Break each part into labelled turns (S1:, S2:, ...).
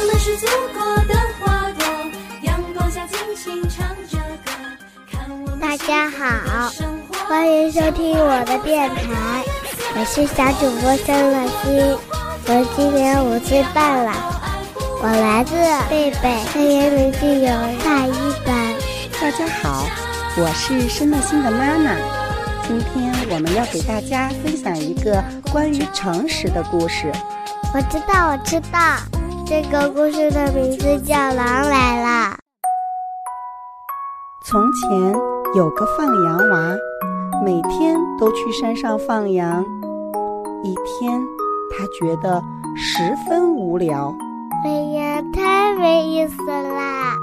S1: 我们是祖国的花朵，阳光下尽情唱着歌。
S2: 大家好欢迎收听我的电台，我是小主播申乐欣，我今年五岁半了，我来自贝贝黑岩林具有大一班。
S3: 大家好，我是申乐欣的妈妈。今天我们要给大家分享一个关于诚实的故事。
S2: 我知道，我知道，这个故事的名字叫《狼来了》。
S3: 从前有个放羊娃，每天都去山上放羊。一天，他觉得十分无聊，
S2: 哎呀，太没意思啦！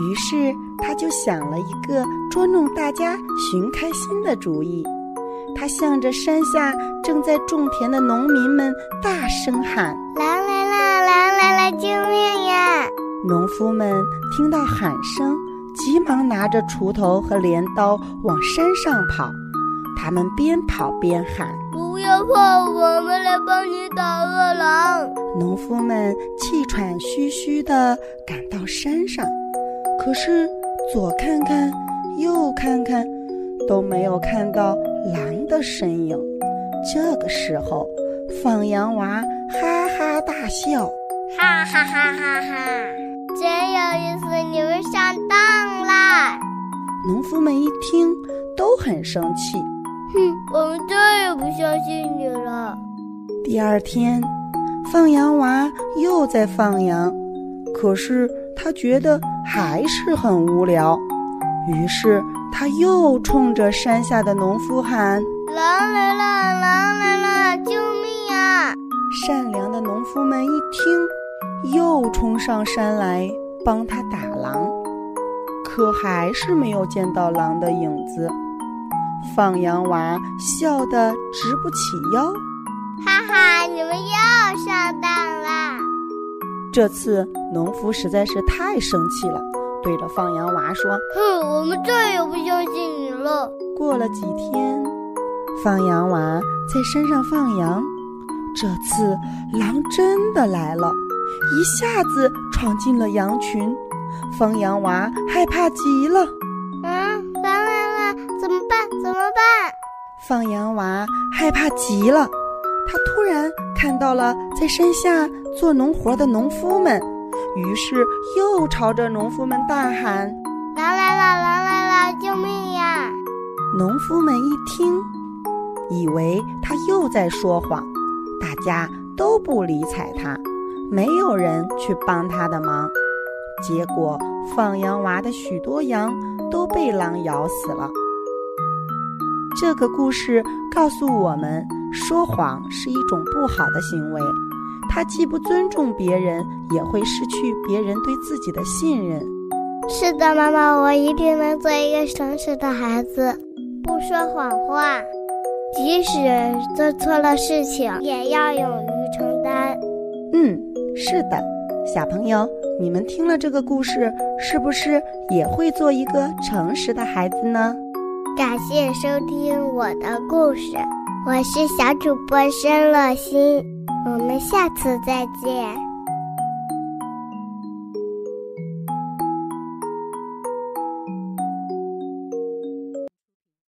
S3: 于是他就想了一个捉弄大家、寻开心的主意。他向着山下正在种田的农民们大声喊。
S2: 狼来救命呀！
S3: 农夫们听到喊声，急忙拿着锄头和镰刀往山上跑。他们边跑边喊。
S2: 不要怕，我们来帮你打恶狼。
S3: 农夫们气喘吁吁地赶到山上，可是左看看，右看看，都没有看到狼的身影。这个时候，放羊娃哈哈大笑。
S2: 哈哈哈哈哈！真有意思，你们上当啦！
S3: 农夫们一听都很生气。
S2: 哼，我们再也不相信你了。
S3: 第二天，放羊娃又在放羊，可是他觉得还是很无聊，于是他又冲着山下的农夫喊：“
S2: 狼来了，狼来
S3: 冲上山来帮他打狼，可还是没有见到狼的影子。放羊娃笑得直不起腰，
S2: 哈哈，你们又上当啦！
S3: 这次农夫实在是太生气了，对着放羊娃说：“
S2: 哼，我们再也不相信你了。”
S3: 过了几天，放羊娃在山上放羊，这次狼真的来了，一下子闯进了羊群，放羊娃害怕极了。
S2: 嗯，狼来了，怎么办？怎么办？
S3: 放羊娃害怕极了，他突然看到了在山下做农活的农夫们，于是又朝着农夫们大喊：“
S2: 狼来了，狼来了，救命呀！”
S3: 农夫们一听，以为他又在说谎，大家都不理睬他，没有人去帮他的忙。结果，放羊娃的许多羊都被狼咬死了。这个故事告诉我们，说谎是一种不好的行为，它既不尊重别人，也会失去别人对自己的信任。
S2: 是的，妈妈，我一定能做一个诚实的孩子，不说谎话，即使做错了事情，也要勇于承担。
S3: 嗯，是的，小朋友，你们听了这个故事，是不是也会做一个诚实的孩子呢？
S2: 感谢收听我的故事，我是小主播申乐欣，我们下次再见。